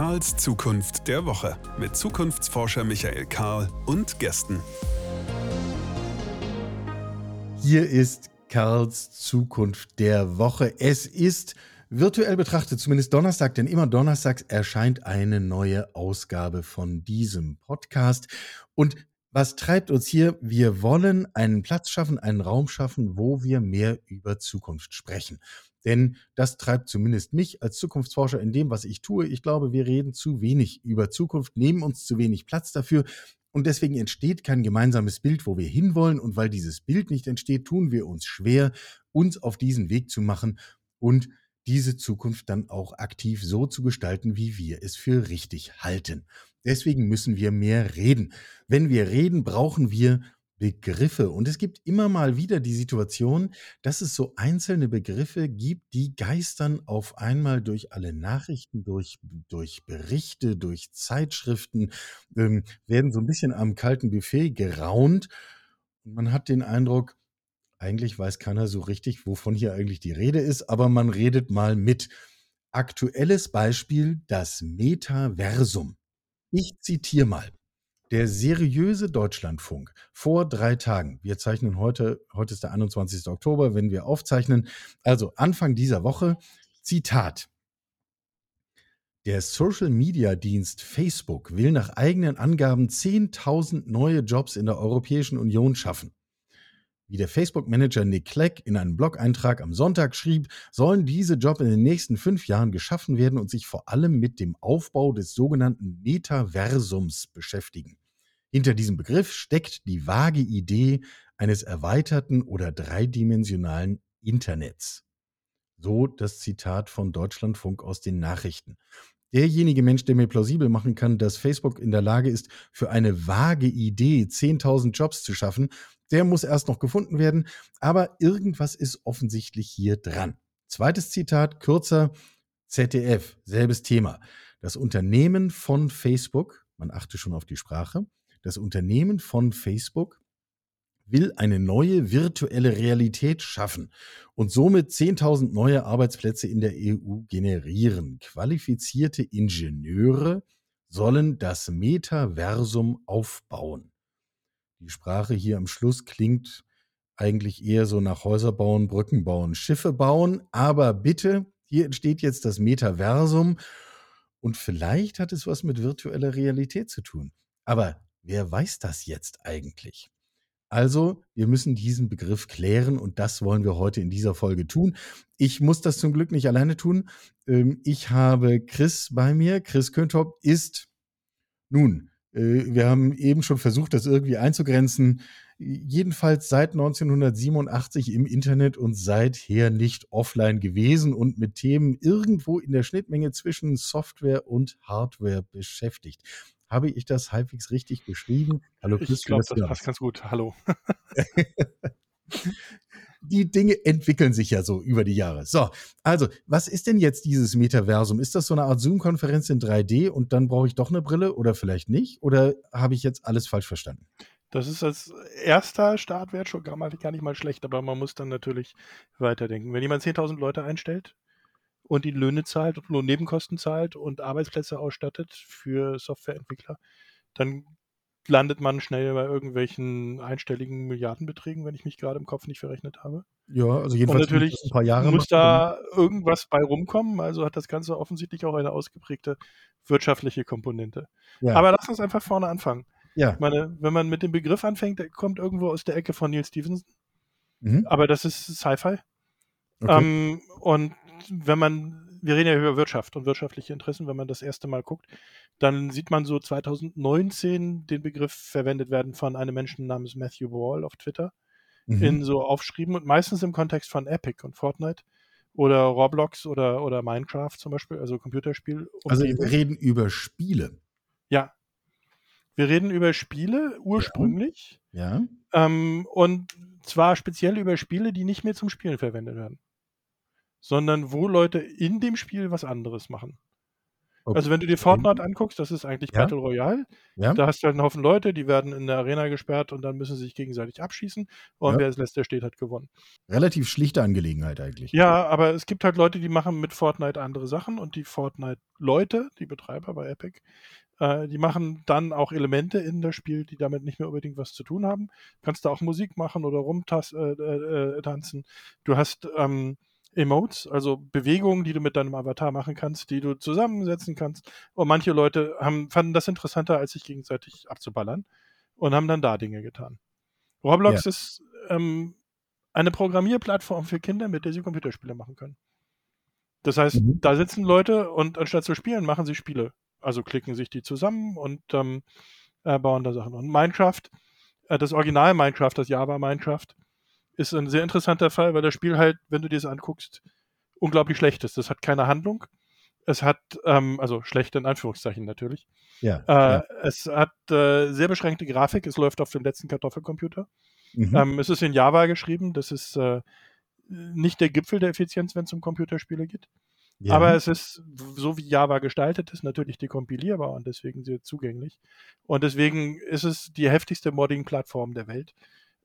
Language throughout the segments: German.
Karls Zukunft der Woche mit Zukunftsforscher Michael Karl und Gästen. Hier ist Karls Zukunft der Woche. Es ist virtuell betrachtet, zumindest Donnerstag, denn immer donnerstags erscheint eine neue Ausgabe von diesem Podcast. Und was treibt uns hier? Wir wollen einen Platz schaffen, einen Raum schaffen, wo wir mehr über Zukunft sprechen. Denn das treibt zumindest mich als Zukunftsforscher in dem, was ich tue. Ich glaube, wir reden zu wenig über Zukunft, nehmen uns zu wenig Platz dafür. Und deswegen entsteht kein gemeinsames Bild, wo wir hinwollen. Und weil dieses Bild nicht entsteht, tun wir uns schwer, uns auf diesen Weg zu machen und diese Zukunft dann auch aktiv so zu gestalten, wie wir es für richtig halten. Deswegen müssen wir mehr reden. Wenn wir reden, brauchen wir Begriffe. Und es gibt immer mal wieder die Situation, dass es so einzelne Begriffe gibt, die geistern auf einmal durch alle Nachrichten, durch, durch Berichte, durch Zeitschriften, ähm, werden so ein bisschen am kalten Buffet geraunt. Und man hat den Eindruck, eigentlich weiß keiner so richtig, wovon hier eigentlich die Rede ist, aber man redet mal mit. Aktuelles Beispiel, das Metaversum. Ich zitiere mal. Der seriöse Deutschlandfunk vor drei Tagen. Wir zeichnen heute, heute ist der 21. Oktober, wenn wir aufzeichnen. Also Anfang dieser Woche. Zitat. Der Social-Media-Dienst Facebook will nach eigenen Angaben 10.000 neue Jobs in der Europäischen Union schaffen. Wie der Facebook-Manager Nick Clegg in einem Blog-Eintrag am Sonntag schrieb, sollen diese Jobs in den nächsten fünf Jahren geschaffen werden und sich vor allem mit dem Aufbau des sogenannten Metaversums beschäftigen. Hinter diesem Begriff steckt die vage Idee eines erweiterten oder dreidimensionalen Internets. So das Zitat von Deutschlandfunk aus den Nachrichten. Derjenige Mensch, der mir plausibel machen kann, dass Facebook in der Lage ist, für eine vage Idee 10.000 Jobs zu schaffen, der muss erst noch gefunden werden. Aber irgendwas ist offensichtlich hier dran. Zweites Zitat, kürzer, ZDF, selbes Thema. Das Unternehmen von Facebook, man achte schon auf die Sprache, das Unternehmen von Facebook will eine neue virtuelle Realität schaffen und somit 10.000 neue Arbeitsplätze in der EU generieren. Qualifizierte Ingenieure sollen das Metaversum aufbauen. Die Sprache hier am Schluss klingt eigentlich eher so nach Häuser bauen, Brücken bauen, Schiffe bauen, aber bitte, hier entsteht jetzt das Metaversum und vielleicht hat es was mit virtueller Realität zu tun. Aber Wer weiß das jetzt eigentlich? Also, wir müssen diesen Begriff klären und das wollen wir heute in dieser Folge tun. Ich muss das zum Glück nicht alleine tun. Ähm, ich habe Chris bei mir. Chris Köntop ist, nun, äh, wir haben eben schon versucht, das irgendwie einzugrenzen, jedenfalls seit 1987 im Internet und seither nicht offline gewesen und mit Themen irgendwo in der Schnittmenge zwischen Software und Hardware beschäftigt. Habe ich das halbwegs richtig beschrieben? Hallo, Ich glaube, das passt ganz gut. Hallo. die Dinge entwickeln sich ja so über die Jahre. So, also, was ist denn jetzt dieses Metaversum? Ist das so eine Art Zoom-Konferenz in 3D und dann brauche ich doch eine Brille oder vielleicht nicht? Oder habe ich jetzt alles falsch verstanden? Das ist als erster Startwert schon gar nicht mal schlecht, aber man muss dann natürlich weiterdenken. Wenn jemand 10.000 Leute einstellt, und die Löhne zahlt und Lohnnebenkosten zahlt und Arbeitsplätze ausstattet für Softwareentwickler, dann landet man schnell bei irgendwelchen einstelligen Milliardenbeträgen, wenn ich mich gerade im Kopf nicht verrechnet habe. Ja, also jedenfalls und natürlich ein paar Jahre muss da irgendwas bei rumkommen. Also hat das Ganze offensichtlich auch eine ausgeprägte wirtschaftliche Komponente. Ja. Aber lass uns einfach vorne anfangen. Ja. Ich meine, wenn man mit dem Begriff anfängt, der kommt irgendwo aus der Ecke von Neil Stevenson. Mhm. Aber das ist Sci-Fi. Okay. Ähm, und wenn man, wir reden ja über Wirtschaft und wirtschaftliche Interessen, wenn man das erste Mal guckt, dann sieht man so 2019 den Begriff verwendet werden von einem Menschen namens Matthew Wall auf Twitter mhm. in so Aufschrieben und meistens im Kontext von Epic und Fortnite oder Roblox oder, oder Minecraft zum Beispiel, also Computerspiel. Um also wir reden über Spiele. Ja. Wir reden über Spiele ursprünglich. Ja. ja. Ähm, und zwar speziell über Spiele, die nicht mehr zum Spielen verwendet werden sondern wo Leute in dem Spiel was anderes machen. Okay. Also wenn du dir Fortnite anguckst, das ist eigentlich ja? Battle Royale. Ja? Da hast du halt einen Haufen Leute, die werden in der Arena gesperrt und dann müssen sie sich gegenseitig abschießen. Und ja. wer als letzter steht, hat gewonnen. Relativ schlichte Angelegenheit eigentlich. Ja, aber es gibt halt Leute, die machen mit Fortnite andere Sachen und die Fortnite-Leute, die Betreiber bei Epic, äh, die machen dann auch Elemente in das Spiel, die damit nicht mehr unbedingt was zu tun haben. Du kannst da auch Musik machen oder rumtanzen. Äh, äh, du hast ähm, Emotes, also Bewegungen, die du mit deinem Avatar machen kannst, die du zusammensetzen kannst. Und manche Leute haben, fanden das interessanter, als sich gegenseitig abzuballern und haben dann da Dinge getan. Roblox ja. ist ähm, eine Programmierplattform für Kinder, mit der sie Computerspiele machen können. Das heißt, mhm. da sitzen Leute und anstatt zu spielen, machen sie Spiele. Also klicken sich die zusammen und ähm, äh, bauen da Sachen. Und Minecraft, äh, das Original Minecraft, das Java Minecraft, ist ein sehr interessanter Fall, weil das Spiel halt, wenn du dir das anguckst, unglaublich schlecht ist. Das hat keine Handlung. Es hat, ähm, also schlecht in Anführungszeichen natürlich. Ja. Äh, ja. Es hat äh, sehr beschränkte Grafik. Es läuft auf dem letzten Kartoffelcomputer. Mhm. Ähm, es ist in Java geschrieben. Das ist äh, nicht der Gipfel der Effizienz, wenn es um Computerspiele geht. Ja. Aber es ist, so wie Java gestaltet ist, natürlich dekompilierbar und deswegen sehr zugänglich. Und deswegen ist es die heftigste Modding-Plattform der Welt.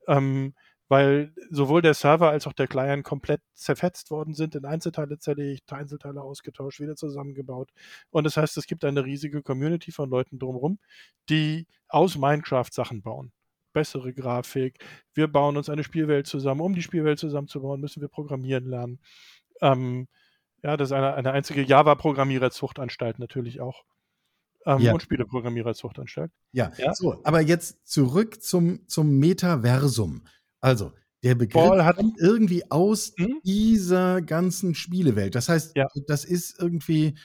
Ähm, weil sowohl der Server als auch der Client komplett zerfetzt worden sind, in Einzelteile zerlegt, Einzelteile ausgetauscht, wieder zusammengebaut. Und das heißt, es gibt eine riesige Community von Leuten drumherum, die aus Minecraft Sachen bauen. Bessere Grafik. Wir bauen uns eine Spielwelt zusammen. Um die Spielwelt zusammenzubauen, müssen wir programmieren lernen. Ähm, ja, das ist eine, eine einzige Java-Programmiererzuchtanstalt natürlich auch. Ähm, ja. Und Spieleprogrammiererzuchtanstalt. Ja. ja, so, aber jetzt zurück zum, zum Metaversum. Also, der Begriff hat kommt irgendwie aus hm? dieser ganzen Spielewelt. Das heißt, ja. das ist irgendwie,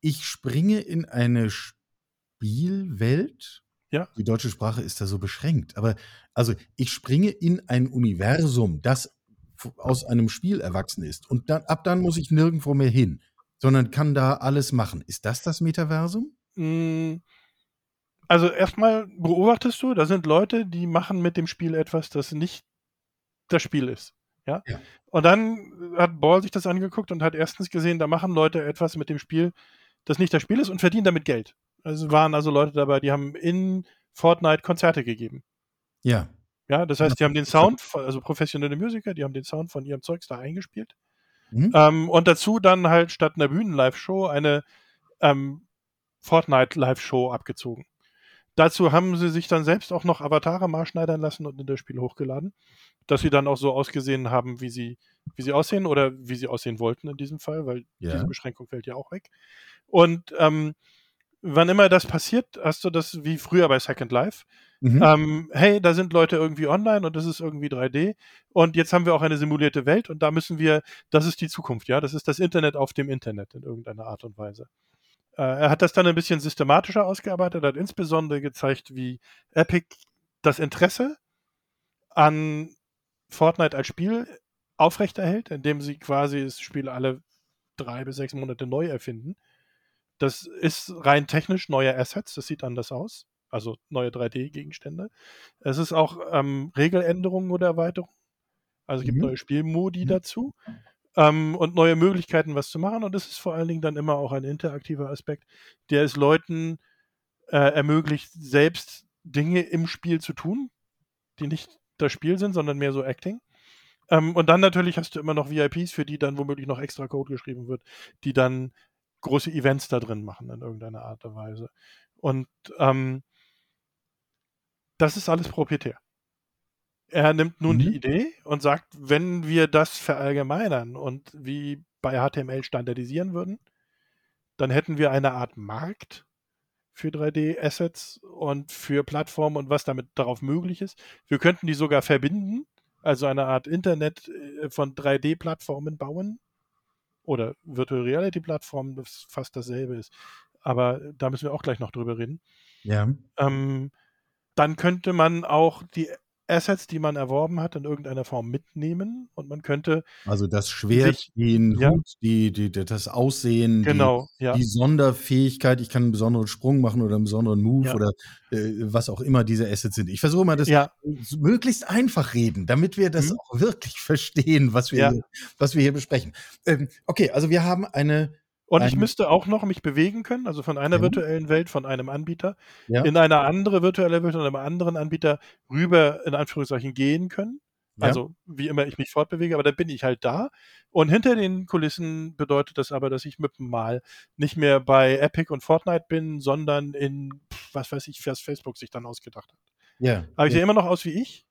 ich springe in eine Spielwelt. Ja. Die deutsche Sprache ist da so beschränkt. Aber also, ich springe in ein Universum, das aus einem Spiel erwachsen ist. Und dann, ab dann muss ich nirgendwo mehr hin, sondern kann da alles machen. Ist das das Metaversum? Hm. Also erstmal beobachtest du, da sind Leute, die machen mit dem Spiel etwas, das nicht das Spiel ist. Ja? ja? Und dann hat Ball sich das angeguckt und hat erstens gesehen, da machen Leute etwas mit dem Spiel, das nicht das Spiel ist und verdienen damit Geld. Also waren also Leute dabei, die haben in Fortnite Konzerte gegeben. Ja. Ja, das heißt, die haben den Sound, also professionelle Musiker, die haben den Sound von ihrem Zeugs da eingespielt. Mhm. Ähm, und dazu dann halt statt einer Bühnen-Live-Show eine ähm, Fortnite-Live-Show abgezogen. Dazu haben sie sich dann selbst auch noch Avatare maßschneidern lassen und in das Spiel hochgeladen, dass sie dann auch so ausgesehen haben, wie sie, wie sie aussehen oder wie sie aussehen wollten in diesem Fall, weil ja. diese Beschränkung fällt ja auch weg. Und ähm, wann immer das passiert, hast du das wie früher bei Second Life. Mhm. Ähm, hey, da sind Leute irgendwie online und das ist irgendwie 3D. Und jetzt haben wir auch eine simulierte Welt und da müssen wir, das ist die Zukunft, ja, das ist das Internet auf dem Internet in irgendeiner Art und Weise. Äh, er hat das dann ein bisschen systematischer ausgearbeitet, hat insbesondere gezeigt, wie Epic das Interesse an Fortnite als Spiel aufrechterhält, indem sie quasi das Spiel alle drei bis sechs Monate neu erfinden. Das ist rein technisch neue Assets, das sieht anders aus. Also neue 3D-Gegenstände. Es ist auch ähm, Regeländerungen oder Erweiterungen. Also es gibt mhm. neue Spielmodi mhm. dazu ähm, und neue Möglichkeiten, was zu machen. Und das ist vor allen Dingen dann immer auch ein interaktiver Aspekt, der es Leuten äh, ermöglicht, selbst Dinge im Spiel zu tun, die nicht das Spiel sind, sondern mehr so Acting. Ähm, und dann natürlich hast du immer noch VIPs, für die dann womöglich noch extra Code geschrieben wird, die dann große Events da drin machen in irgendeiner Art und Weise. Und ähm, das ist alles proprietär. Er nimmt nun mhm. die Idee und sagt, wenn wir das verallgemeinern und wie bei HTML standardisieren würden, dann hätten wir eine Art Markt für 3D-Assets und für Plattformen und was damit darauf möglich ist. Wir könnten die sogar verbinden, also eine Art Internet äh, von 3D-Plattformen bauen oder Virtual Reality-Plattformen, das fast dasselbe ist. Aber da müssen wir auch gleich noch drüber reden. Ja. Ähm, dann könnte man auch die Assets, die man erworben hat, in irgendeiner Form mitnehmen und man könnte. Also das Schwert, sich, den ja, Hut, die, die, das Aussehen, genau, die, ja. die, Sonderfähigkeit, ich kann einen besonderen Sprung machen oder einen besonderen Move ja. oder äh, was auch immer diese Assets sind. Ich versuche mal das möglichst einfach reden, damit wir das mhm. auch wirklich verstehen, was wir, hier, was wir hier besprechen. Ähm, okay, also wir haben eine Und ich müsste auch noch mich bewegen können, also von einer virtuellen Welt, von einem Anbieter, Ja. in eine andere virtuelle Welt von einem anderen Anbieter rüber in Anführungszeichen gehen können. Ja. Also wie immer ich mich fortbewege, aber dann bin ich halt da. Und hinter den Kulissen bedeutet das aber, dass ich mit dem Mal nicht mehr bei Epic und Fortnite bin, sondern in, was weiß ich, was Facebook sich dann ausgedacht hat. Ja. Aber ich ja. sehe immer noch aus wie ich.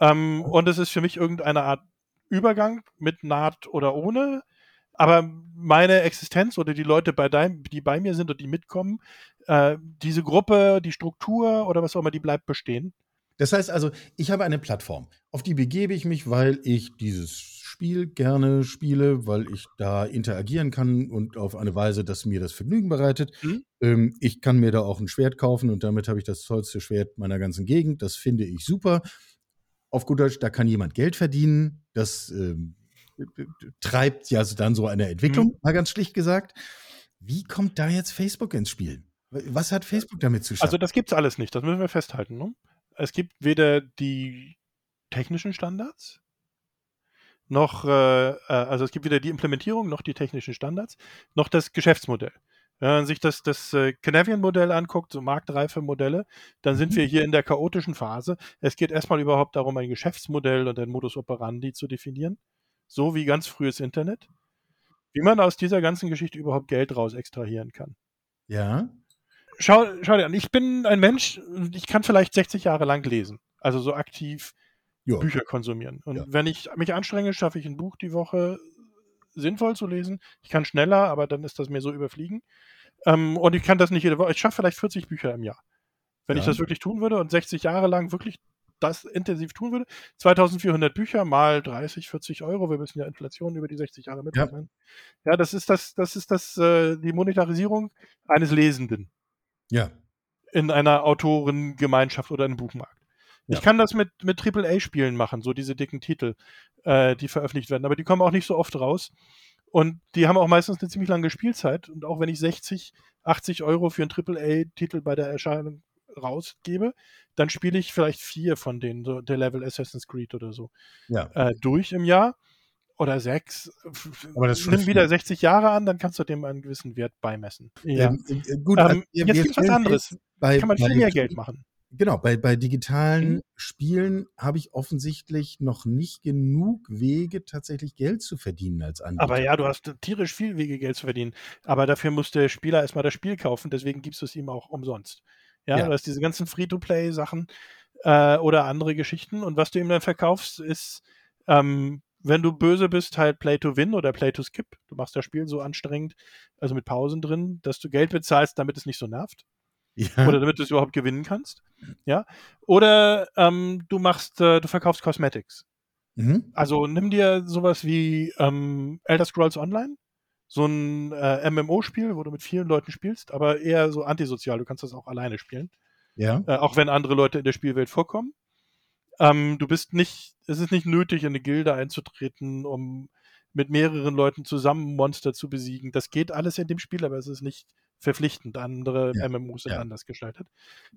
Ähm, und es ist für mich irgendeine Art Übergang mit Naht oder ohne. Aber meine Existenz oder die Leute, bei dein, die bei mir sind und die mitkommen, äh, diese Gruppe, die Struktur oder was auch immer, die bleibt bestehen. Das heißt also, ich habe eine Plattform, auf die begebe ich mich, weil ich dieses Spiel gerne spiele, weil ich da interagieren kann und auf eine Weise, dass mir das Vergnügen bereitet. Mhm. Ähm, ich kann mir da auch ein Schwert kaufen und damit habe ich das tollste Schwert meiner ganzen Gegend. Das finde ich super. Auf gut Deutsch, da kann jemand Geld verdienen. Das ähm, treibt ja dann so eine Entwicklung, Mhm. mal ganz schlicht gesagt. Wie kommt da jetzt Facebook ins Spiel? Was hat Facebook damit zu schaffen? Also das gibt's alles nicht, das müssen wir festhalten. Ne? Es gibt weder die technischen Standards, noch, äh, äh, also es gibt weder die Implementierung, noch die technischen Standards, noch das Geschäftsmodell. Wenn man sich das, das äh, Canadian-Modell anguckt, so marktreife Modelle, dann sind Mhm. wir hier in der chaotischen Phase. Es geht erstmal überhaupt darum, ein Geschäftsmodell und ein Modus operandi zu definieren, so wie ganz frühes Internet, wie man aus dieser ganzen Geschichte überhaupt Geld raus extrahieren kann. ja. Schau, schau dir an, ich bin ein Mensch, ich kann vielleicht 60 Jahre lang lesen, also so aktiv Ja. Bücher konsumieren. Und Ja. wenn ich mich anstrenge, schaffe ich ein Buch die Woche sinnvoll zu lesen. Ich kann schneller, aber dann ist das mir so überfliegen. Ähm, und ich kann das nicht jede Woche. Ich schaffe vielleicht 40 Bücher im Jahr. Wenn ich Ja. das wirklich tun würde und 60 Jahre lang wirklich das intensiv tun würde, 2400 Bücher mal 30, 40 Euro, wir müssen ja Inflation über die 60 Jahre mitrechnen. Ja. das ist das, das ist das, äh, die Monetarisierung eines Lesenden Ja. in einer Autorengemeinschaft oder einem Buchmarkt. Ja. Ich kann das mit, mit AAA-Spielen machen, so diese dicken Titel, äh, die veröffentlicht werden, aber die kommen auch nicht so oft raus. Und die haben auch meistens eine ziemlich lange Spielzeit. Und auch wenn ich 60, 80 Euro für einen AAA-Titel bei der Erscheinung rausgebe, dann spiele ich vielleicht vier von denen, so der Level Assassin's Creed oder so, Ja. äh, durch im Jahr. Oder sechs. Aber das Nimm wieder viel. 60 Jahre an, dann kannst du dem einen gewissen Wert beimessen. Ja. Ähm, äh, gut, Ähm, also wir- jetzt wir gibt's was anderes. Bei, Kann man viel mehr Geld machen. Genau, bei, bei digitalen Mhm. Spielen habe ich offensichtlich noch nicht genug Wege, tatsächlich Geld zu verdienen als Anbieter. Aber ja, du hast tierisch viel Wege, Geld zu verdienen. Aber dafür muss der Spieler erstmal das Spiel kaufen, deswegen gibst du es ihm auch umsonst. Ja, Ja. du hast diese ganzen Free-to-Play-Sachen äh, oder andere Geschichten. Und was du ihm dann verkaufst, ist, ähm, wenn du böse bist, halt Play to Win oder Play to Skip. Du machst das Spiel so anstrengend, also mit Pausen drin, dass du Geld bezahlst, damit es nicht so nervt. ja. Oder damit du es überhaupt gewinnen kannst. Ja. Oder ähm, du machst, äh, du verkaufst Cosmetics. mhm. Also nimm dir sowas wie ähm, Elder Scrolls Online, so ein äh, MMO-Spiel, wo du mit vielen Leuten spielst, aber eher so antisozial. Du kannst das auch alleine spielen, ja. äh, auch wenn andere Leute in der Spielwelt vorkommen. Ähm, du bist nicht, es ist nicht nötig, in eine Gilde einzutreten, um mit mehreren Leuten zusammen Monster zu besiegen. Das geht alles in dem Spiel, aber es ist nicht verpflichtend. Andere Ja, MMOs sind ja. anders gestaltet.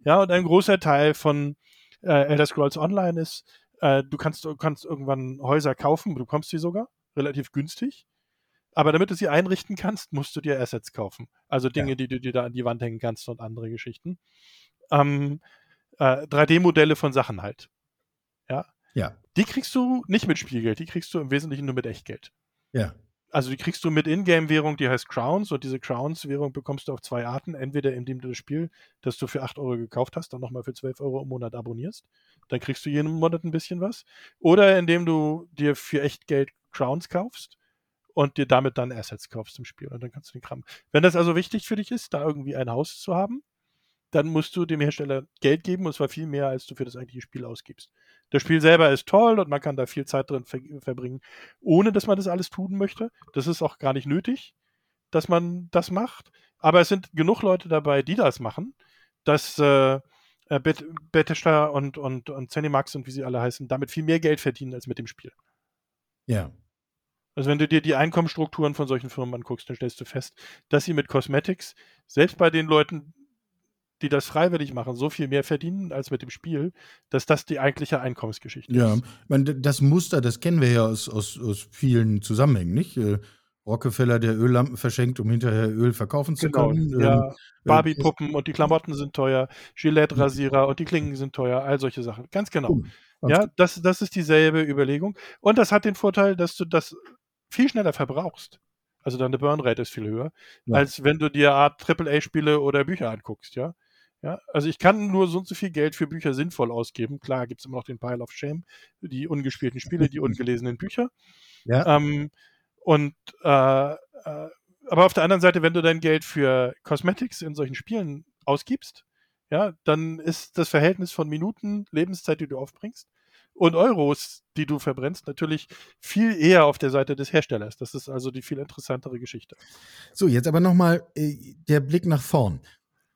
Ja, und ein großer Teil von äh, Elder Scrolls Online ist, äh, du kannst, du kannst irgendwann Häuser kaufen, du bekommst sie sogar relativ günstig. Aber damit du sie einrichten kannst, musst du dir Assets kaufen. Also Dinge, Ja. die du dir da an die Wand hängen kannst und andere Geschichten. Ähm, äh, 3D-Modelle von Sachen halt. Ja. Ja. Die kriegst du nicht mit Spielgeld, die kriegst du im Wesentlichen nur mit Echtgeld. Ja. Also die kriegst du mit Ingame-Währung, die heißt Crowns und diese Crowns-Währung bekommst du auf zwei Arten. Entweder indem du das Spiel, das du für 8 Euro gekauft hast, dann nochmal für 12 Euro im Monat abonnierst. Dann kriegst du jeden Monat ein bisschen was. Oder indem du dir für Echtgeld Crowns kaufst und dir damit dann Assets kaufst im Spiel. Und dann kannst du den Kram. Wenn das also wichtig für dich ist, da irgendwie ein Haus zu haben, dann musst du dem Hersteller Geld geben und zwar viel mehr, als du für das eigentliche Spiel ausgibst. Das Spiel selber ist toll und man kann da viel Zeit drin ver verbringen, ohne dass man das alles tun möchte. Das ist auch gar nicht nötig, dass man das macht. Aber es sind genug Leute dabei, die das machen, dass äh, äh, Bet Bethesda und, und, und Zenimax und wie sie alle heißen, damit viel mehr Geld verdienen als mit dem Spiel. Ja. Also wenn du dir die Einkommensstrukturen von solchen Firmen anguckst, dann stellst du fest, dass sie mit Cosmetics, selbst bei den Leuten, die das freiwillig machen, so viel mehr verdienen als mit dem Spiel, dass das die eigentliche Einkommensgeschichte Ja, ist. meine, das Muster, das kennen wir ja aus, aus, aus vielen Zusammenhängen, nicht? Äh, Rockefeller, der Öllampen verschenkt, um hinterher Öl verkaufen zu genau, können. Ja, ähm, äh, Barbie-Puppen und die Klamotten sind teuer, Gillette-Rasierer und die Klingen sind teuer, all solche Sachen. Ganz genau. Ja, das, das ist dieselbe Überlegung. Und das hat den Vorteil, dass du das viel schneller verbrauchst. Also deine Burnrate ist viel höher, ja. als wenn du dir Art AAA-Spiele oder Bücher anguckst, ja. Ja, also ich kann nur so und so viel Geld für Bücher sinnvoll ausgeben. Klar gibt es immer noch den Pile of Shame, die ungespielten Spiele, die ungelesenen Bücher. Ja. Ähm, und äh, äh, aber auf der anderen Seite, wenn du dein Geld für Cosmetics in solchen Spielen ausgibst, ja, dann ist das Verhältnis von Minuten Lebenszeit, die du aufbringst, und Euros, die du verbrennst, natürlich viel eher auf der Seite des Herstellers. Das ist also die viel interessantere Geschichte. So, jetzt aber nochmal äh, der Blick nach vorn.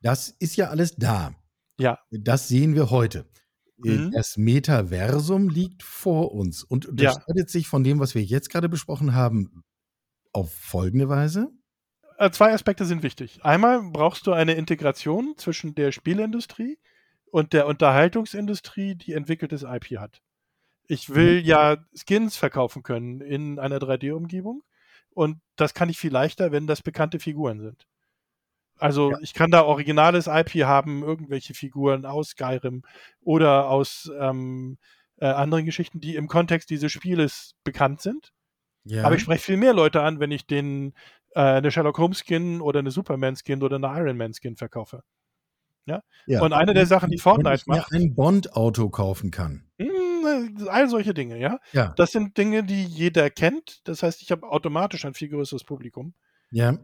Das ist ja alles da. Ja. Das sehen wir heute. Äh, mhm. Das Metaversum liegt vor uns und unterscheidet ja. sich von dem, was wir jetzt gerade besprochen haben, auf folgende Weise. Äh, zwei Aspekte sind wichtig. Einmal brauchst du eine Integration zwischen der Spielindustrie und der Unterhaltungsindustrie, die entwickeltes IP hat. Ich will mhm. ja Skins verkaufen können in einer 3D-Umgebung und das kann ich viel leichter, wenn das bekannte Figuren sind. Also ja. ich kann da originales IP haben, irgendwelche Figuren aus Skyrim oder aus ähm, äh, anderen Geschichten, die im Kontext dieses Spieles bekannt sind. Ja. Aber ich spreche viel mehr Leute an, wenn ich den äh, eine Sherlock Holmes Skin oder eine Superman Skin oder eine Iron Man Skin verkaufe. Ja? ja. Und eine der Sachen, die Fortnite wenn ich macht. ein Bond-Auto kaufen kann. Mh, all solche Dinge, ja? ja. Das sind Dinge, die jeder kennt. Das heißt, ich habe automatisch ein viel größeres Publikum. Ja.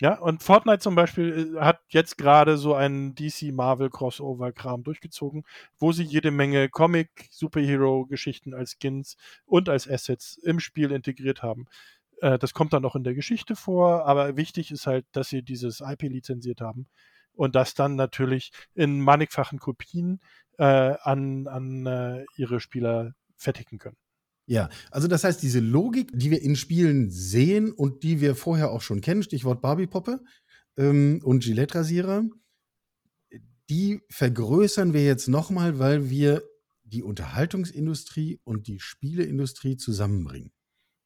Ja, und Fortnite zum Beispiel äh, hat jetzt gerade so einen DC-Marvel-Crossover-Kram durchgezogen, wo sie jede Menge Comic-Superhero-Geschichten als Skins und als Assets im Spiel integriert haben. Äh, das kommt dann noch in der Geschichte vor, aber wichtig ist halt, dass sie dieses IP lizenziert haben und das dann natürlich in mannigfachen Kopien äh, an, an äh, ihre Spieler fertigen können. Ja, also das heißt, diese Logik, die wir in Spielen sehen und die wir vorher auch schon kennen, Stichwort Barbie-Poppe ähm, und Gillette-Rasierer, die vergrößern wir jetzt nochmal, weil wir die Unterhaltungsindustrie und die Spieleindustrie zusammenbringen.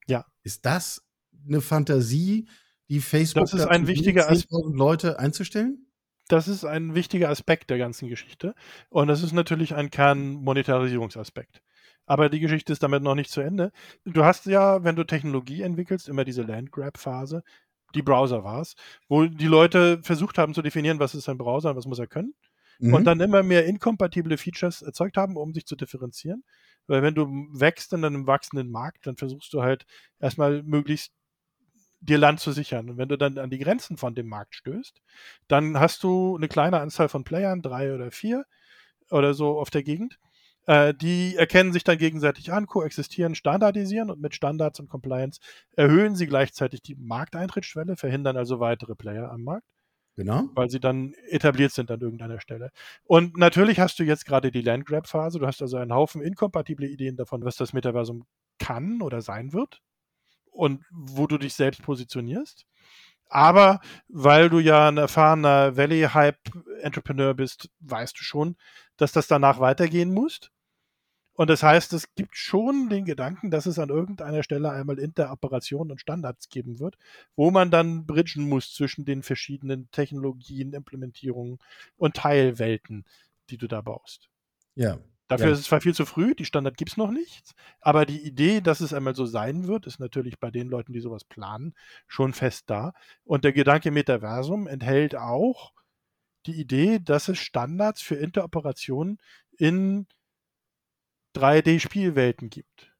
Ja. Ist das eine Fantasie, die Facebook das ist ein wichtiger Leute einzustellen? Das ist ein wichtiger Aspekt der ganzen Geschichte. Und das ist natürlich ein Kernmonetarisierungsaspekt. Aber die Geschichte ist damit noch nicht zu Ende. Du hast ja, wenn du Technologie entwickelst, immer diese Landgrab-Phase, die Browser war es, wo die Leute versucht haben zu definieren, was ist ein Browser und was muss er können. Mhm. Und dann immer mehr inkompatible Features erzeugt haben, um sich zu differenzieren. Weil wenn du wächst in einem wachsenden Markt, dann versuchst du halt erstmal möglichst dir Land zu sichern. Und wenn du dann an die Grenzen von dem Markt stößt, dann hast du eine kleine Anzahl von Playern, drei oder vier oder so auf der Gegend. Äh, die erkennen sich dann gegenseitig an, koexistieren, standardisieren und mit Standards und Compliance erhöhen sie gleichzeitig die Markteintrittsschwelle, verhindern also weitere Player am Markt. Genau. Weil sie dann etabliert sind an irgendeiner Stelle. Und natürlich hast du jetzt gerade die Landgrab-Phase. Du hast also einen Haufen inkompatible Ideen davon, was das Metaversum kann oder sein wird und wo du dich selbst positionierst. Aber weil du ja ein erfahrener Valley-Hype-Entrepreneur bist, weißt du schon, dass das danach weitergehen muss. Und das heißt, es gibt schon den Gedanken, dass es an irgendeiner Stelle einmal Interoperationen und Standards geben wird, wo man dann bridgen muss zwischen den verschiedenen Technologien, Implementierungen und Teilwelten, die du da baust. Ja. Dafür ja. ist es zwar viel zu früh, die Standard gibt es noch nicht, aber die Idee, dass es einmal so sein wird, ist natürlich bei den Leuten, die sowas planen, schon fest da. Und der Gedanke Metaversum enthält auch die Idee, dass es Standards für Interoperationen in 3D-Spielwelten gibt.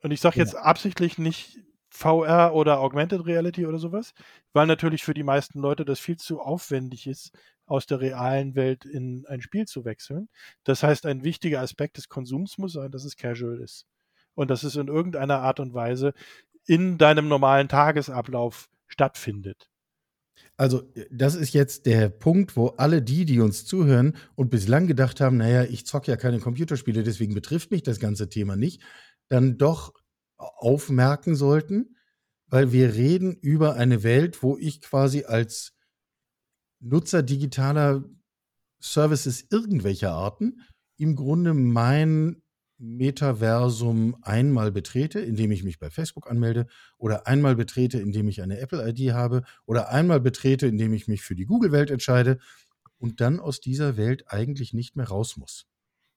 Und ich sage jetzt ja. absichtlich nicht VR oder Augmented Reality oder sowas, weil natürlich für die meisten Leute das viel zu aufwendig ist, aus der realen Welt in ein Spiel zu wechseln. Das heißt, ein wichtiger Aspekt des Konsums muss sein, dass es casual ist. Und dass es in irgendeiner Art und Weise in deinem normalen Tagesablauf stattfindet. Also, das ist jetzt der Punkt, wo alle die, die uns zuhören und bislang gedacht haben, naja, ich zocke ja keine Computerspiele, deswegen betrifft mich das ganze Thema nicht, dann doch aufmerken sollten, weil wir reden über eine Welt, wo ich quasi als Nutzer digitaler Services irgendwelcher Arten im Grunde mein Metaversum einmal betrete, indem ich mich bei Facebook anmelde oder einmal betrete, indem ich eine Apple-ID habe oder einmal betrete, indem ich mich für die Google-Welt entscheide und dann aus dieser Welt eigentlich nicht mehr raus muss.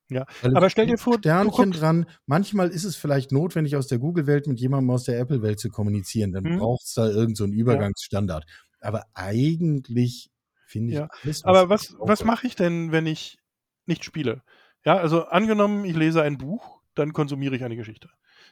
Ja, Weil aber stell dir vor, Sternchen dran. Manchmal ist es vielleicht notwendig, aus der Google-Welt mit jemandem aus der Apple-Welt zu kommunizieren. Dann hm. braucht es da irgendeinen so Übergangsstandard. Ja. Aber eigentlich finde ich. Ja. Alles, was aber was, was mache ich denn, wenn ich nicht spiele? Ja, also angenommen, ich lese ein Buch, dann konsumiere ich eine Geschichte.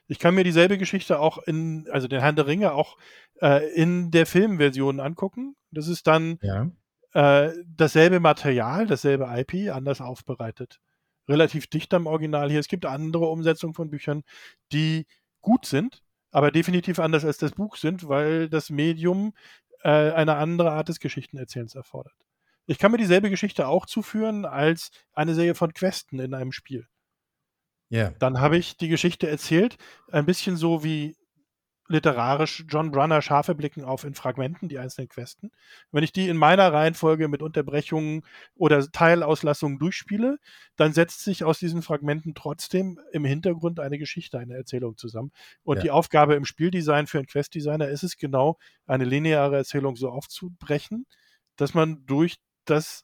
Ich kann mir dieselbe Geschichte auch in, also den Herrn der Ringe auch äh, in der Filmversion angucken. Das ist dann ja. äh, dasselbe Material, dasselbe IP, anders aufbereitet. Relativ dicht am Original hier. Es gibt andere Umsetzungen von Büchern, die gut sind, aber definitiv anders als das Buch sind, weil das Medium äh, eine andere Art des Geschichtenerzählens erfordert. Ich kann mir dieselbe Geschichte auch zuführen als eine Serie von Questen in einem Spiel. Ja. Dann habe ich die Geschichte erzählt, ein bisschen so wie literarisch John Brunner Schafe blicken auf in Fragmenten, die einzelnen Questen. Wenn ich die in meiner Reihenfolge mit Unterbrechungen oder Teilauslassungen durchspiele, dann setzt sich aus diesen Fragmenten trotzdem im Hintergrund eine Geschichte, eine Erzählung zusammen. Und ja. die Aufgabe im Spieldesign für einen Questdesigner ist es genau, eine lineare Erzählung so aufzubrechen, dass man durch das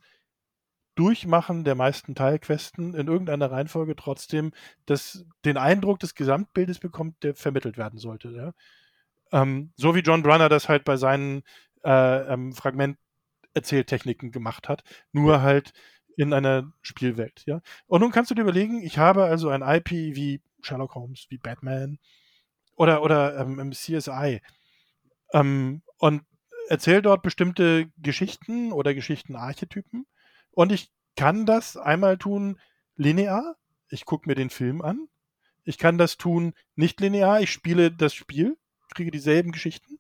Durchmachen der meisten Teilquesten in irgendeiner Reihenfolge trotzdem das, den Eindruck des Gesamtbildes bekommt, der vermittelt werden sollte. Ja? Ähm, so wie John Brunner das halt bei seinen äh, ähm, Fragment-Erzähltechniken gemacht hat, nur halt in einer Spielwelt. Ja? Und nun kannst du dir überlegen, ich habe also ein IP wie Sherlock Holmes, wie Batman oder, oder ähm, CSI. Ähm, und erzähle dort bestimmte Geschichten oder Geschichtenarchetypen und ich kann das einmal tun linear. Ich gucke mir den Film an. Ich kann das tun nicht linear. Ich spiele das Spiel, kriege dieselben Geschichten.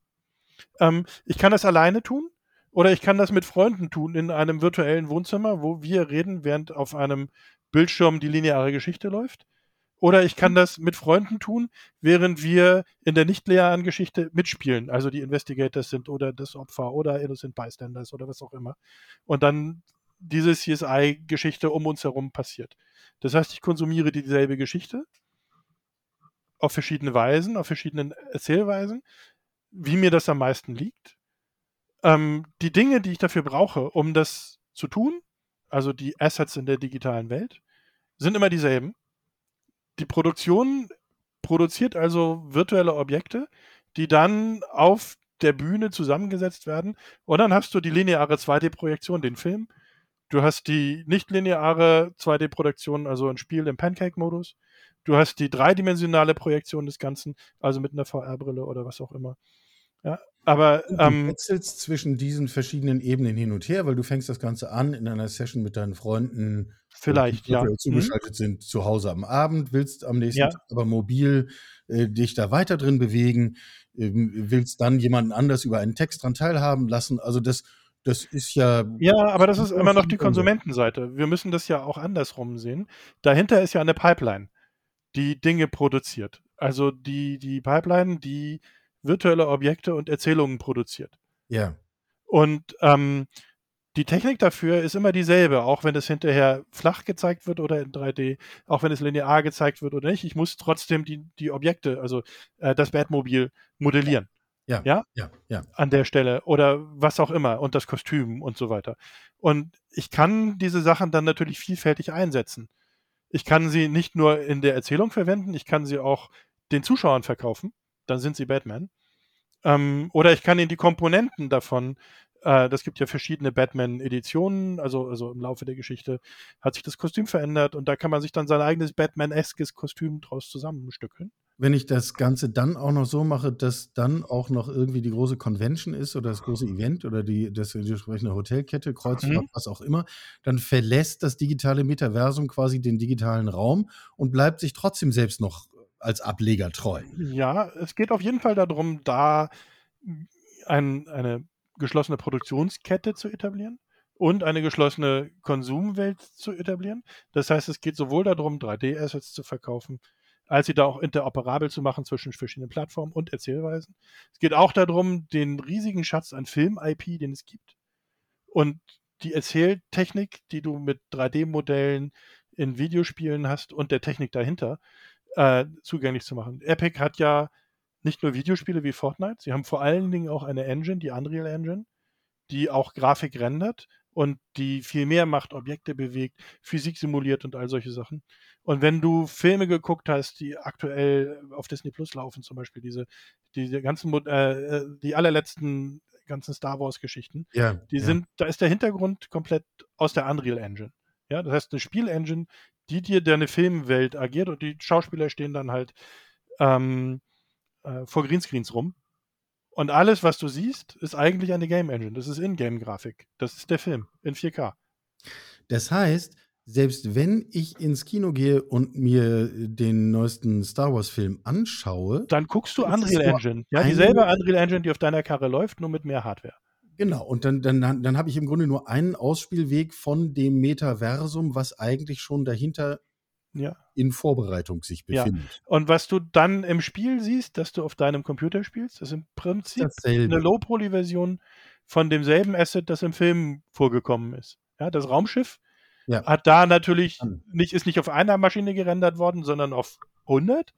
Ähm, ich kann das alleine tun. Oder ich kann das mit Freunden tun in einem virtuellen Wohnzimmer, wo wir reden, während auf einem Bildschirm die lineare Geschichte läuft. Oder ich kann das mit Freunden tun, während wir in der nicht linearen Geschichte mitspielen. Also die Investigators sind oder das Opfer oder Innocent Bystanders oder was auch immer. Und dann diese CSI-Geschichte um uns herum passiert. Das heißt, ich konsumiere dieselbe Geschichte auf verschiedene Weisen, auf verschiedenen Erzählweisen, wie mir das am meisten liegt. Ähm, die Dinge, die ich dafür brauche, um das zu tun, also die Assets in der digitalen Welt, sind immer dieselben. Die Produktion produziert also virtuelle Objekte, die dann auf der Bühne zusammengesetzt werden. Und dann hast du die lineare 2D-Projektion, den Film, Du hast die nicht-lineare 2D-Produktion, also ein Spiel im Pancake-Modus. Du hast die dreidimensionale Projektion des Ganzen, also mit einer VR-Brille oder was auch immer. Ja, aber ähm, du wechselst zwischen diesen verschiedenen Ebenen hin und her, weil du fängst das Ganze an in einer Session mit deinen Freunden, vielleicht die ja zugeschaltet mhm. sind zu Hause am Abend, willst am nächsten ja. Tag aber mobil äh, dich da weiter drin bewegen, äh, willst dann jemanden anders über einen Text dran teilhaben lassen. Also das das ist ja. Ja, aber das ist immer noch die Konsumentenseite. Wir müssen das ja auch andersrum sehen. Dahinter ist ja eine Pipeline, die Dinge produziert. Also die, die Pipeline, die virtuelle Objekte und Erzählungen produziert. Ja. Und ähm, die Technik dafür ist immer dieselbe, auch wenn es hinterher flach gezeigt wird oder in 3D, auch wenn es linear gezeigt wird oder nicht. Ich muss trotzdem die, die Objekte, also äh, das Batmobil modellieren. Ja, ja, ja, ja. An der Stelle oder was auch immer und das Kostüm und so weiter. Und ich kann diese Sachen dann natürlich vielfältig einsetzen. Ich kann sie nicht nur in der Erzählung verwenden, ich kann sie auch den Zuschauern verkaufen. Dann sind sie Batman. Ähm, oder ich kann ihnen die Komponenten davon äh, das gibt ja verschiedene Batman-Editionen, also, also im Laufe der Geschichte hat sich das Kostüm verändert und da kann man sich dann sein eigenes Batman-eskes Kostüm draus zusammenstückeln. Wenn ich das Ganze dann auch noch so mache, dass dann auch noch irgendwie die große Convention ist oder das große Event oder die, das, die entsprechende Hotelkette, Kreuzfahrt, mhm. was auch immer, dann verlässt das digitale Metaversum quasi den digitalen Raum und bleibt sich trotzdem selbst noch als Ableger treu. Ja, es geht auf jeden Fall darum, da ein, eine geschlossene Produktionskette zu etablieren und eine geschlossene Konsumwelt zu etablieren. Das heißt, es geht sowohl darum, 3D-Assets zu verkaufen, als sie da auch interoperabel zu machen zwischen verschiedenen Plattformen und Erzählweisen. Es geht auch darum, den riesigen Schatz an Film-IP, den es gibt, und die Erzähltechnik, die du mit 3D-Modellen in Videospielen hast und der Technik dahinter äh, zugänglich zu machen. Epic hat ja nicht nur Videospiele wie Fortnite, sie haben vor allen Dingen auch eine Engine, die Unreal Engine, die auch Grafik rendert und die viel mehr macht, Objekte bewegt, Physik simuliert und all solche Sachen. Und wenn du Filme geguckt hast, die aktuell auf Disney Plus laufen, zum Beispiel diese, diese ganzen, äh, äh, die allerletzten ganzen Star Wars Geschichten, ja, die ja. sind, da ist der Hintergrund komplett aus der Unreal Engine. Ja, das heißt eine Spielengine, die dir deine Filmwelt agiert und die Schauspieler stehen dann halt ähm, äh, vor Greenscreens rum. Und alles, was du siehst, ist eigentlich eine Game Engine. Das ist Ingame-Grafik. Das ist der Film in 4K. Das heißt, selbst wenn ich ins Kino gehe und mir den neuesten Star Wars-Film anschaue. Dann guckst du Unreal Engine. Ja, dieselbe Unreal Engine, die auf deiner Karre läuft, nur mit mehr Hardware. Genau, und dann, dann, dann habe ich im Grunde nur einen Ausspielweg von dem Metaversum, was eigentlich schon dahinter ja. in Vorbereitung sich befindet. Ja. Und was du dann im Spiel siehst, dass du auf deinem Computer spielst, ist im Prinzip Dasselbe. eine Low-Poly-Version von demselben Asset, das im Film vorgekommen ist. Ja, das Raumschiff ja. hat da natürlich nicht, ist nicht auf einer Maschine gerendert worden, sondern auf 100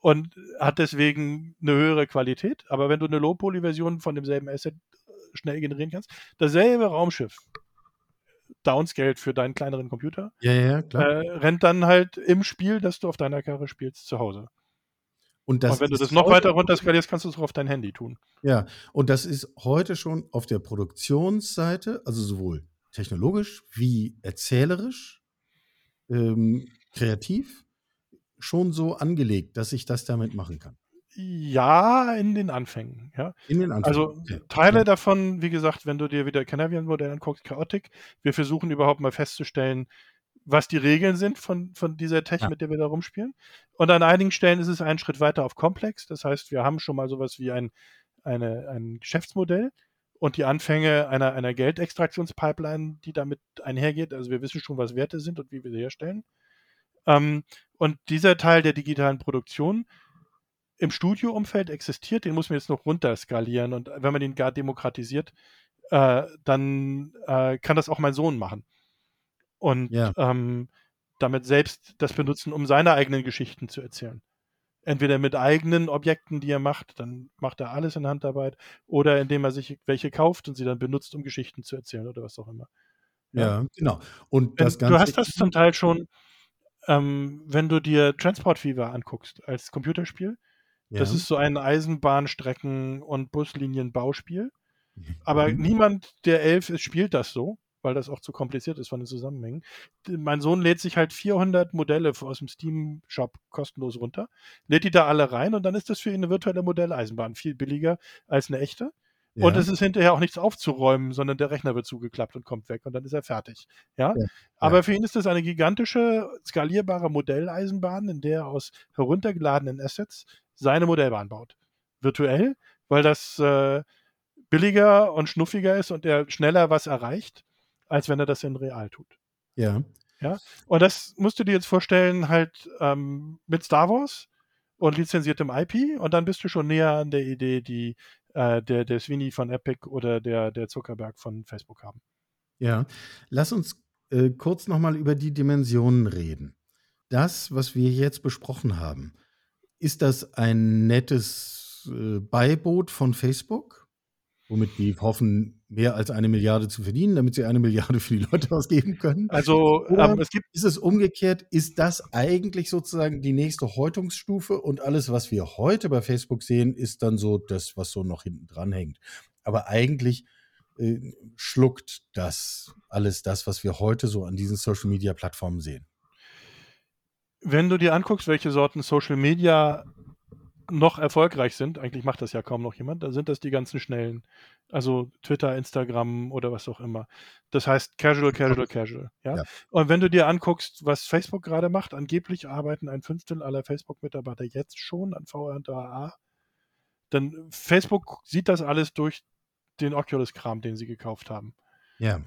und hat deswegen eine höhere Qualität. Aber wenn du eine Low-Poly-Version von demselben Asset schnell generieren kannst. Dasselbe Raumschiff, downscaled für deinen kleineren Computer, ja, ja. Äh, rennt dann halt im Spiel, das du auf deiner Karre spielst, zu Hause. Und, und, wenn du das noch weiter runterskalierst, kannst du es auch auf dein Handy tun. Ja, und das ist heute schon auf der Produktionsseite, also sowohl technologisch wie erzählerisch, ähm, kreativ, schon so angelegt, dass ich das damit machen kann. Ja, in den Anfängen. Ja. In den Anfängen. Also okay. Teile ja. davon, wie gesagt, wenn du dir wieder Canavian-Modell anguckst, Chaotic, wir versuchen überhaupt mal festzustellen, was die Regeln sind von, von dieser Tech, ja. mit der wir da rumspielen. Und an einigen Stellen ist es einen Schritt weiter auf komplex. Das heißt, wir haben schon mal sowas wie ein, eine, ein Geschäftsmodell und die Anfänge einer, einer Geldextraktionspipeline, die damit einhergeht. Also wir wissen schon, was Werte sind und wie wir sie herstellen. Ähm, und dieser Teil der digitalen Produktion im Studioumfeld existiert, den muss man jetzt noch runterskalieren. Und wenn man den gar demokratisiert, äh, dann äh, kann das auch mein Sohn machen. Und ja. ähm, damit selbst das benutzen, um seine eigenen Geschichten zu erzählen. Entweder mit eigenen Objekten, die er macht, dann macht er alles in Handarbeit, oder indem er sich welche kauft und sie dann benutzt, um Geschichten zu erzählen oder was auch immer. Ja, ja genau. Und das Ganze du hast das zum Teil schon, ähm, wenn du dir Transport Fever anguckst als Computerspiel, ja. Das ist so ein Eisenbahnstrecken- und Buslinienbauspiel. Aber mhm. niemand, der elf ist, spielt das so, weil das auch zu kompliziert ist von den Zusammenhängen. Mein Sohn lädt sich halt 400 Modelle aus dem Steam-Shop kostenlos runter, lädt die da alle rein und dann ist das für ihn eine virtuelle Modelleisenbahn viel billiger als eine echte. Ja. Und es ist hinterher auch nichts aufzuräumen, sondern der Rechner wird zugeklappt und kommt weg und dann ist er fertig. Ja. ja. Aber für ihn ist das eine gigantische, skalierbare Modelleisenbahn, in der aus heruntergeladenen Assets seine Modellbahn baut. Virtuell, weil das äh, billiger und schnuffiger ist und er schneller was erreicht, als wenn er das in real tut. Ja. Ja. Und das musst du dir jetzt vorstellen, halt ähm, mit Star Wars und lizenziertem IP und dann bist du schon näher an der Idee, die äh, der, der Sweeney von Epic oder der, der Zuckerberg von Facebook haben. Ja. Lass uns äh, kurz nochmal über die Dimensionen reden. Das, was wir jetzt besprochen haben, ist das ein nettes äh, Beiboot von Facebook, womit die hoffen, mehr als eine Milliarde zu verdienen, damit sie eine Milliarde für die Leute ausgeben können? Also ähm, es gibt ist es umgekehrt, ist das eigentlich sozusagen die nächste Häutungsstufe und alles, was wir heute bei Facebook sehen, ist dann so das, was so noch hinten dran hängt. Aber eigentlich äh, schluckt das alles das, was wir heute so an diesen Social-Media-Plattformen sehen wenn du dir anguckst, welche Sorten Social Media noch erfolgreich sind, eigentlich macht das ja kaum noch jemand, dann sind das die ganzen schnellen. Also Twitter, Instagram oder was auch immer. Das heißt Casual, Casual, Casual. Ja? ja. Und wenn du dir anguckst, was Facebook gerade macht, angeblich arbeiten ein Fünftel aller Facebook-Mitarbeiter jetzt schon an VR und AA, dann Facebook sieht das alles durch den Oculus-Kram, den sie gekauft haben. Ja.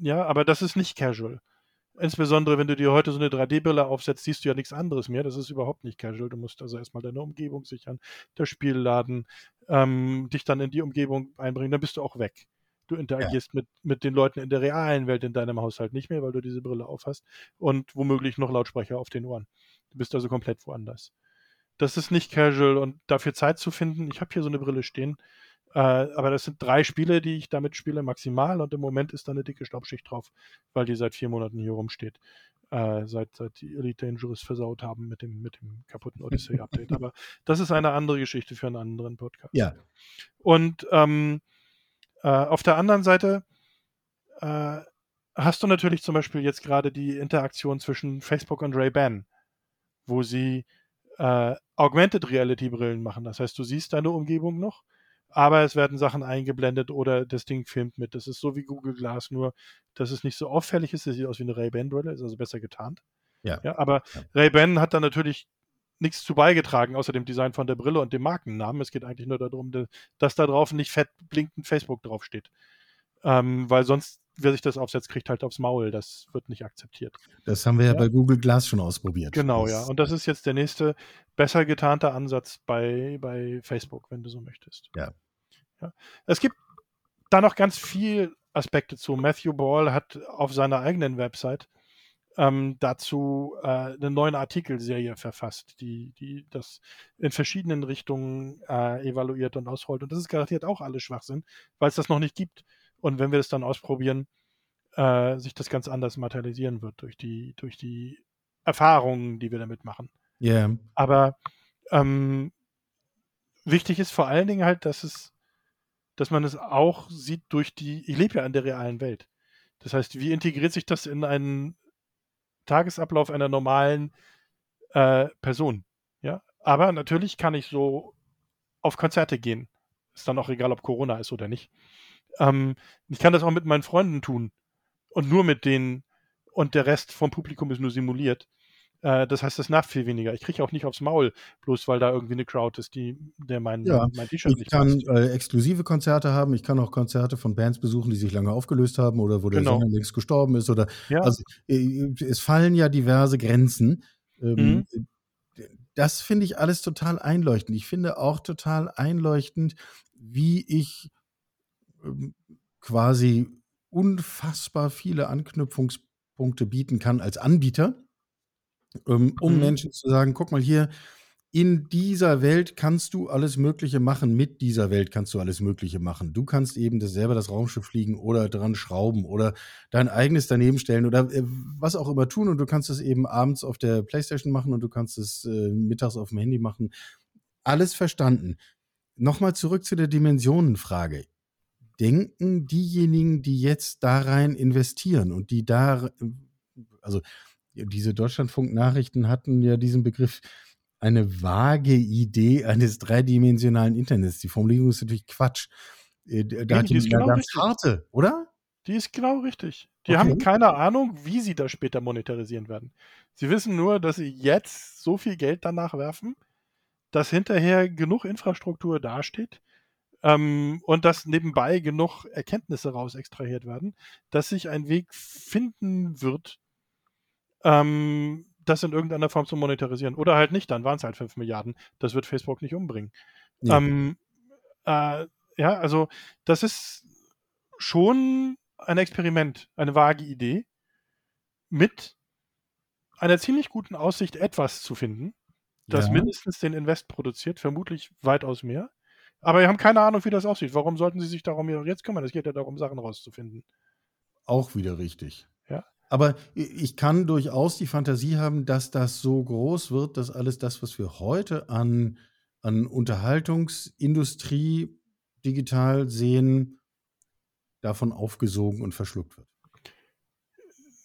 Ja, aber das ist nicht Casual. Insbesondere, wenn du dir heute so eine 3D-Brille aufsetzt, siehst du ja nichts anderes mehr. Das ist überhaupt nicht casual. Du musst also erstmal deine Umgebung sichern, das Spiel laden, ähm, dich dann in die Umgebung einbringen, dann bist du auch weg. Du interagierst ja. mit, mit den Leuten in der realen Welt in deinem Haushalt nicht mehr, weil du diese Brille aufhast und womöglich noch Lautsprecher auf den Ohren. Du bist also komplett woanders. Das ist nicht casual und dafür Zeit zu finden. Ich habe hier so eine Brille stehen, äh, aber das sind drei Spiele, die ich damit spiele, maximal und im Moment ist da eine dicke Staubschicht drauf, weil die seit vier Monaten hier rumsteht. Äh, seit, seit die Elite Dangerous versaut haben mit dem, mit dem kaputten Odyssey-Update. aber das ist eine andere Geschichte für einen anderen Podcast. Ja. Und ähm, äh, auf der anderen Seite äh, hast du natürlich zum Beispiel jetzt gerade die Interaktion zwischen Facebook und Ray-Ban, wo sie äh, Augmented Reality Brillen machen. Das heißt, du siehst deine Umgebung noch, aber es werden Sachen eingeblendet oder das Ding filmt mit. Das ist so wie Google Glass, nur dass es nicht so auffällig ist. Es sieht aus wie eine Ray-Ban-Brille, ist also besser getarnt. Ja. ja aber ja. Ray-Ban hat da natürlich nichts zu beigetragen, außer dem Design von der Brille und dem Markennamen. Es geht eigentlich nur darum, dass da drauf nicht fett blinkend Facebook draufsteht. Ähm, weil sonst, wer sich das aufsetzt, kriegt halt aufs Maul. Das wird nicht akzeptiert. Das haben wir ja, ja bei Google Glass schon ausprobiert. Genau, das ja. Und das ist jetzt der nächste besser getarnte Ansatz bei, bei Facebook, wenn du so möchtest. Ja. ja. Es gibt da noch ganz viele Aspekte zu. Matthew Ball hat auf seiner eigenen Website ähm, dazu äh, eine neue Artikelserie verfasst, die, die das in verschiedenen Richtungen äh, evaluiert und ausrollt. Und das ist garantiert auch alles Schwachsinn, weil es das noch nicht gibt. Und wenn wir das dann ausprobieren, äh, sich das ganz anders materialisieren wird durch die, durch die Erfahrungen, die wir damit machen. Ja. Yeah. Aber ähm, wichtig ist vor allen Dingen halt, dass es, dass man es auch sieht durch die, ich lebe ja in der realen Welt. Das heißt, wie integriert sich das in einen Tagesablauf einer normalen äh, Person. Ja, aber natürlich kann ich so auf Konzerte gehen. Ist dann auch egal, ob Corona ist oder nicht. Ähm, ich kann das auch mit meinen Freunden tun und nur mit denen und der Rest vom Publikum ist nur simuliert. Äh, das heißt, das nervt viel weniger. Ich kriege auch nicht aufs Maul, bloß weil da irgendwie eine Crowd ist, die, der mein, ja, mein T-Shirt nicht Ich kann äh, exklusive Konzerte haben. Ich kann auch Konzerte von Bands besuchen, die sich lange aufgelöst haben oder wo der genau. Sänger längst gestorben ist. Oder, ja. Also, äh, es fallen ja diverse Grenzen. Ähm, mhm. Das finde ich alles total einleuchtend. Ich finde auch total einleuchtend, wie ich quasi unfassbar viele Anknüpfungspunkte bieten kann als Anbieter ähm, um mhm. Menschen zu sagen, guck mal hier, in dieser Welt kannst du alles Mögliche machen, mit dieser Welt kannst du alles Mögliche machen. Du kannst eben das selber das Raumschiff fliegen oder dran schrauben oder dein eigenes daneben stellen oder äh, was auch immer tun und du kannst es eben abends auf der Playstation machen und du kannst es äh, mittags auf dem Handy machen. Alles verstanden. Nochmal zurück zu der Dimensionenfrage. Denken diejenigen, die jetzt da rein investieren und die da, also diese Deutschlandfunk-Nachrichten hatten ja diesen Begriff eine vage Idee eines dreidimensionalen Internets. Die Formulierung ist natürlich Quatsch. Äh, da hat die, die genau ganz harte, oder? Die ist genau richtig. Die okay. haben keine Ahnung, wie sie das später monetarisieren werden. Sie wissen nur, dass sie jetzt so viel Geld danach werfen, dass hinterher genug Infrastruktur dasteht ähm, und dass nebenbei genug Erkenntnisse raus extrahiert werden, dass sich ein Weg finden wird, ähm, das in irgendeiner Form zu monetarisieren. Oder halt nicht, dann waren es halt 5 Milliarden. Das wird Facebook nicht umbringen. Ja. Ähm, äh, ja, also das ist schon ein Experiment, eine vage Idee mit einer ziemlich guten Aussicht, etwas zu finden, das ja. mindestens den Invest produziert, vermutlich weitaus mehr. Aber wir haben keine Ahnung, wie das aussieht. Warum sollten sie sich darum jetzt kümmern? Es geht ja darum, Sachen rauszufinden. Auch wieder richtig. Ja. Aber ich kann durchaus die Fantasie haben, dass das so groß wird, dass alles das, was wir heute an, an Unterhaltungsindustrie digital sehen, davon aufgesogen und verschluckt wird.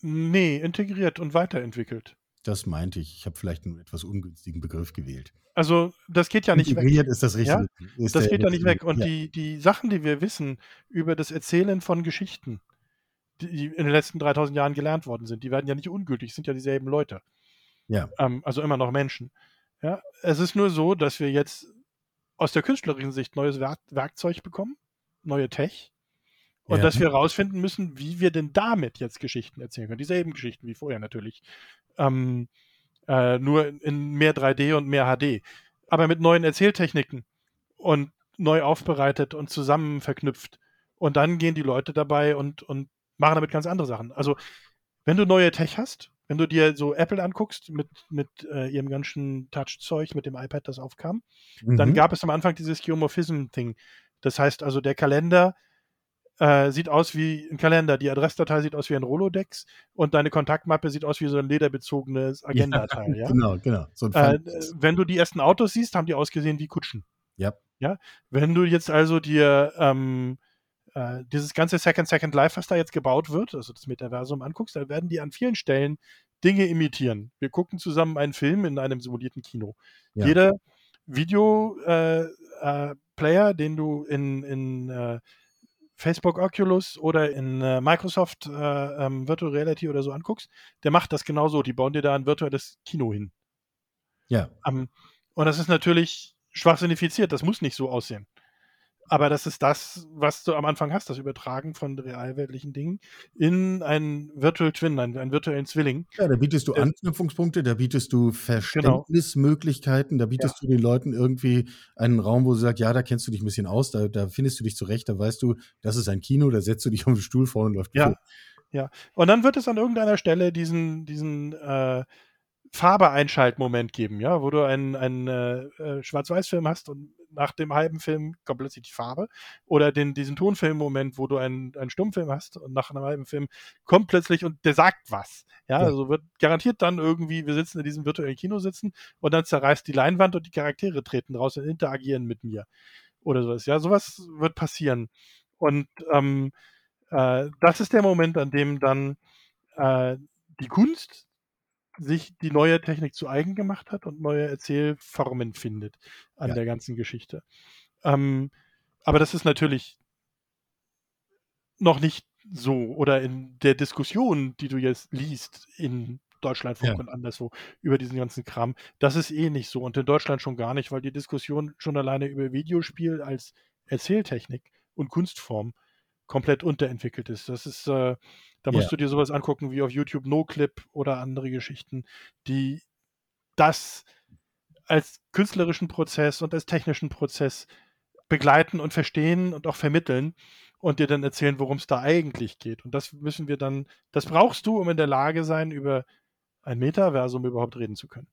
Nee, integriert und weiterentwickelt. Das meinte ich. Ich habe vielleicht einen etwas ungünstigen Begriff gewählt. Also, das geht ja nicht integriert weg. ist das Richtige. Ja? Ist das geht ja nicht weg. Und ja. die, die Sachen, die wir wissen über das Erzählen von Geschichten, die in den letzten 3000 Jahren gelernt worden sind. Die werden ja nicht ungültig, sind ja dieselben Leute. Ja. Ähm, also immer noch Menschen. Ja, es ist nur so, dass wir jetzt aus der künstlerischen Sicht neues Werk Werkzeug bekommen, neue Tech, und ja. dass wir herausfinden müssen, wie wir denn damit jetzt Geschichten erzählen können. Dieselben Geschichten wie vorher natürlich. Ähm, äh, nur in mehr 3D und mehr HD. Aber mit neuen Erzähltechniken und neu aufbereitet und zusammen verknüpft Und dann gehen die Leute dabei und, und machen damit ganz andere Sachen. Also, wenn du neue Tech hast, wenn du dir so Apple anguckst mit, mit äh, ihrem ganzen Touch-Zeug, mit dem iPad, das aufkam, mhm. dann gab es am Anfang dieses Geomorphism-Thing. Das heißt also, der Kalender äh, sieht aus wie ein Kalender, die Adressdatei sieht aus wie ein Rolodex und deine Kontaktmappe sieht aus wie so ein lederbezogenes Agendateil. Ja, ja? Genau, genau. So äh, wenn du die ersten Autos siehst, haben die ausgesehen wie Kutschen. Ja. ja? Wenn du jetzt also dir ähm, äh, dieses ganze Second Second Life, was da jetzt gebaut wird, also das Metaversum anguckst, dann werden die an vielen Stellen Dinge imitieren. Wir gucken zusammen einen Film in einem simulierten Kino. Ja. Jeder Video-Player, äh, äh, den du in, in äh, Facebook Oculus oder in äh, Microsoft äh, ähm, Virtual Reality oder so anguckst, der macht das genauso. Die bauen dir da ein virtuelles Kino hin. Ja. Um, ähm, und das ist natürlich schwachsinnifiziert. Das muss nicht so aussehen. Aber das ist das, was du am Anfang hast, das Übertragen von realweltlichen Dingen in einen Virtual Twin, einen, einen virtuellen Zwilling. Ja, da bietest du äh, Anknüpfungspunkte, da bietest du genau. Verständnismöglichkeiten, da bietest ja. du den Leuten irgendwie einen Raum, wo du sagst, ja, da kennst du dich ein bisschen aus, da, da findest du dich zurecht, da weißt du, das ist ein Kino, da setzt du dich auf den Stuhl vorne und läuft Ja, ja. Und dann wird es an irgendeiner Stelle diesen, diesen äh, Farbe-Einschaltmoment geben, ja, wo du einen, einen äh, äh Schwarz-Weiß-Film hast und nach dem halben Film kommt plötzlich die Farbe. Oder den, diesen Tonfilm-Moment, wo du einen, einen Stummfilm hast und nach einem halben Film kommt plötzlich und der sagt was. Ja, ja, also wird garantiert dann irgendwie, wir sitzen in diesem virtuellen Kino sitzen und dann zerreißt die Leinwand und die Charaktere treten raus und interagieren mit mir. Oder sowas. Ja, sowas wird passieren. Und ähm, äh, das ist der Moment, an dem dann äh, die Kunst sich die neue Technik zu eigen gemacht hat und neue Erzählformen findet an ja. der ganzen Geschichte. Ähm, aber das ist natürlich noch nicht so oder in der Diskussion, die du jetzt liest in Deutschlandfunk ja. und anderswo über diesen ganzen Kram, das ist eh nicht so und in Deutschland schon gar nicht, weil die Diskussion schon alleine über Videospiel als Erzähltechnik und Kunstform komplett unterentwickelt ist. Das ist, äh, da musst ja. du dir sowas angucken wie auf YouTube NoClip oder andere Geschichten, die das als künstlerischen Prozess und als technischen Prozess begleiten und verstehen und auch vermitteln und dir dann erzählen, worum es da eigentlich geht. Und das müssen wir dann, das brauchst du, um in der Lage sein, über ein Metaversum überhaupt reden zu können.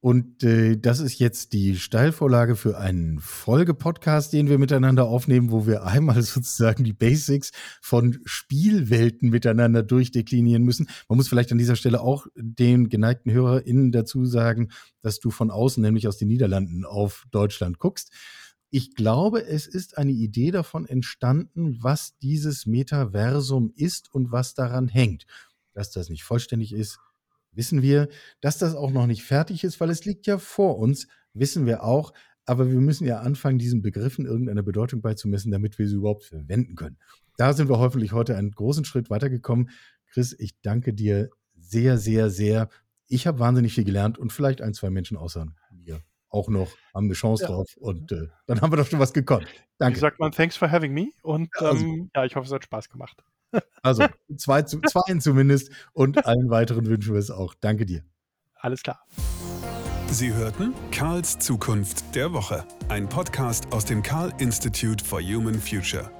Und äh, das ist jetzt die Steilvorlage für einen Folgepodcast, den wir miteinander aufnehmen, wo wir einmal sozusagen die Basics von Spielwelten miteinander durchdeklinieren müssen. Man muss vielleicht an dieser Stelle auch den geneigten HörerInnen dazu sagen, dass du von außen, nämlich aus den Niederlanden, auf Deutschland guckst. Ich glaube, es ist eine Idee davon entstanden, was dieses Metaversum ist und was daran hängt. Dass das nicht vollständig ist, wissen wir, dass das auch noch nicht fertig ist, weil es liegt ja vor uns, wissen wir auch. Aber wir müssen ja anfangen, diesen Begriffen irgendeine Bedeutung beizumessen, damit wir sie überhaupt verwenden können. Da sind wir hoffentlich heute einen großen Schritt weitergekommen. Chris, ich danke dir sehr, sehr, sehr. Ich habe wahnsinnig viel gelernt und vielleicht ein, zwei Menschen außer mir auch noch haben eine Chance ja. drauf. Und äh, dann haben wir doch schon was gekonnt. Danke. Wie sagt man, thanks for having me. Und ja, also, ähm, ja ich hoffe, es hat Spaß gemacht. Also zwei, zwei zumindest und allen weiteren wünschen wir es auch. Danke dir. Alles klar. Sie hörten Karls Zukunft der Woche, ein Podcast aus dem Karl Institute for Human Future.